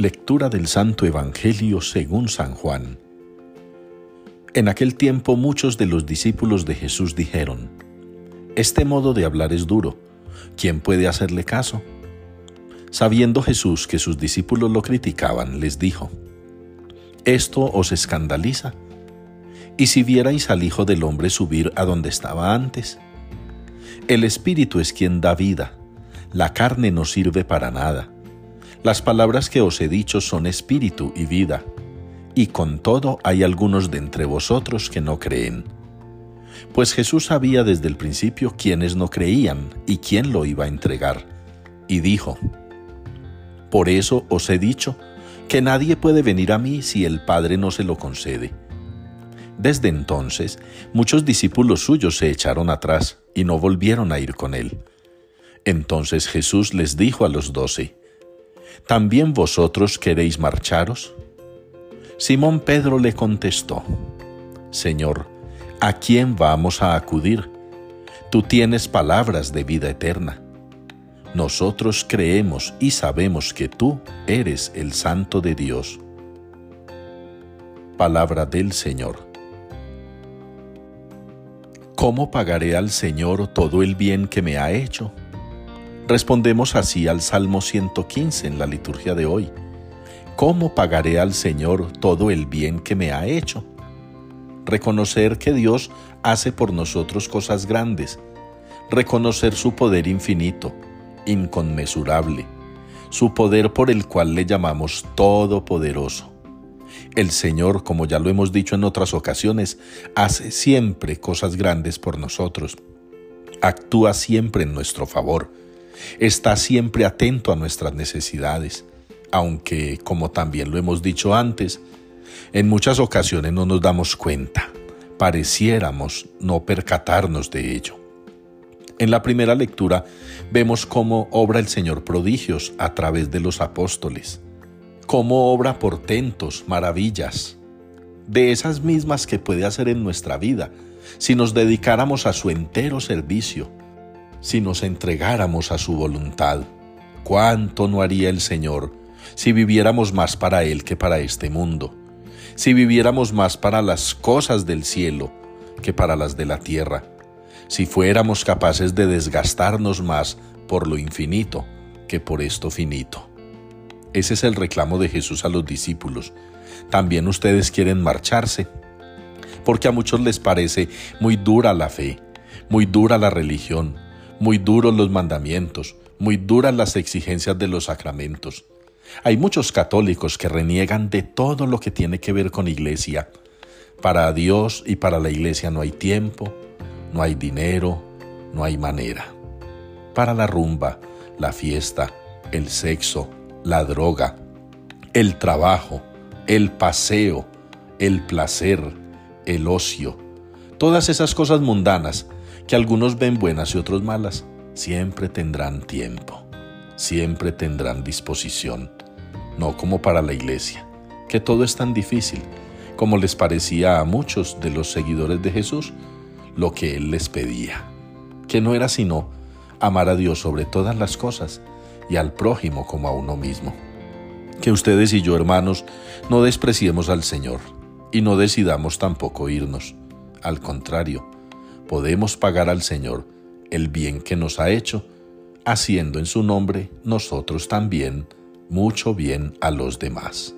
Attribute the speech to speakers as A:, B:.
A: Lectura del Santo Evangelio según San Juan. En aquel tiempo muchos de los discípulos de Jesús dijeron, Este modo de hablar es duro, ¿quién puede hacerle caso? Sabiendo Jesús que sus discípulos lo criticaban, les dijo, ¿Esto os escandaliza? ¿Y si vierais al Hijo del Hombre subir a donde estaba antes? El Espíritu es quien da vida, la carne no sirve para nada. Las palabras que os he dicho son espíritu y vida, y con todo hay algunos de entre vosotros que no creen. Pues Jesús sabía desde el principio quiénes no creían y quién lo iba a entregar, y dijo, Por eso os he dicho que nadie puede venir a mí si el Padre no se lo concede. Desde entonces, muchos discípulos suyos se echaron atrás y no volvieron a ir con él. Entonces Jesús les dijo a los doce, ¿También vosotros queréis marcharos? Simón Pedro le contestó, Señor, ¿a quién vamos a acudir? Tú tienes palabras de vida eterna. Nosotros creemos y sabemos que tú eres el Santo de Dios. Palabra del Señor. ¿Cómo pagaré al Señor todo el bien que me ha hecho? Respondemos así al Salmo 115 en la liturgia de hoy. ¿Cómo pagaré al Señor todo el bien que me ha hecho? Reconocer que Dios hace por nosotros cosas grandes. Reconocer su poder infinito, inconmensurable. Su poder por el cual le llamamos Todopoderoso. El Señor, como ya lo hemos dicho en otras ocasiones, hace siempre cosas grandes por nosotros. Actúa siempre en nuestro favor está siempre atento a nuestras necesidades, aunque, como también lo hemos dicho antes, en muchas ocasiones no nos damos cuenta, pareciéramos no percatarnos de ello. En la primera lectura vemos cómo obra el Señor prodigios a través de los apóstoles, cómo obra portentos, maravillas, de esas mismas que puede hacer en nuestra vida si nos dedicáramos a su entero servicio si nos entregáramos a su voluntad. ¿Cuánto no haría el Señor si viviéramos más para Él que para este mundo? Si viviéramos más para las cosas del cielo que para las de la tierra. Si fuéramos capaces de desgastarnos más por lo infinito que por esto finito. Ese es el reclamo de Jesús a los discípulos. También ustedes quieren marcharse, porque a muchos les parece muy dura la fe, muy dura la religión, muy duros los mandamientos, muy duras las exigencias de los sacramentos. Hay muchos católicos que reniegan de todo lo que tiene que ver con iglesia. Para Dios y para la iglesia no hay tiempo, no hay dinero, no hay manera. Para la rumba, la fiesta, el sexo, la droga, el trabajo, el paseo, el placer, el ocio, todas esas cosas mundanas que algunos ven buenas y otros malas, siempre tendrán tiempo, siempre tendrán disposición, no como para la iglesia, que todo es tan difícil, como les parecía a muchos de los seguidores de Jesús lo que Él les pedía, que no era sino amar a Dios sobre todas las cosas y al prójimo como a uno mismo. Que ustedes y yo, hermanos, no despreciemos al Señor y no decidamos tampoco irnos. Al contrario, podemos pagar al Señor el bien que nos ha hecho, haciendo en su nombre nosotros también mucho bien a los demás.